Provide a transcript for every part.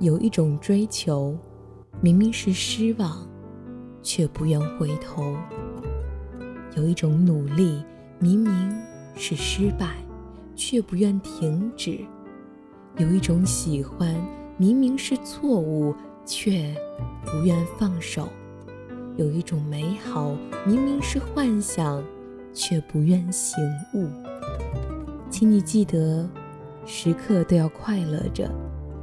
有一种追求，明明是失望，却不愿回头；有一种努力，明明是失败，却不愿停止；有一种喜欢，明明是错误，却不愿放手；有一种美好，明明是幻想，却不愿醒悟。请你记得，时刻都要快乐着，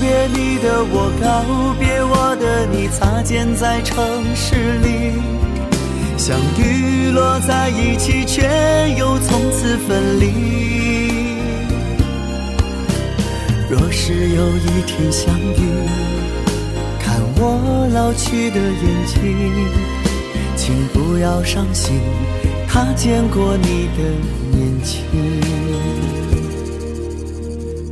别你的我，告别我的你，擦肩在城市里，相遇落在一起，却又从此分离。若是有一天相遇，看我老去的眼睛，请不要伤心，他见过你的年轻。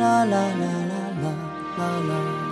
啦啦啦啦啦啦啦。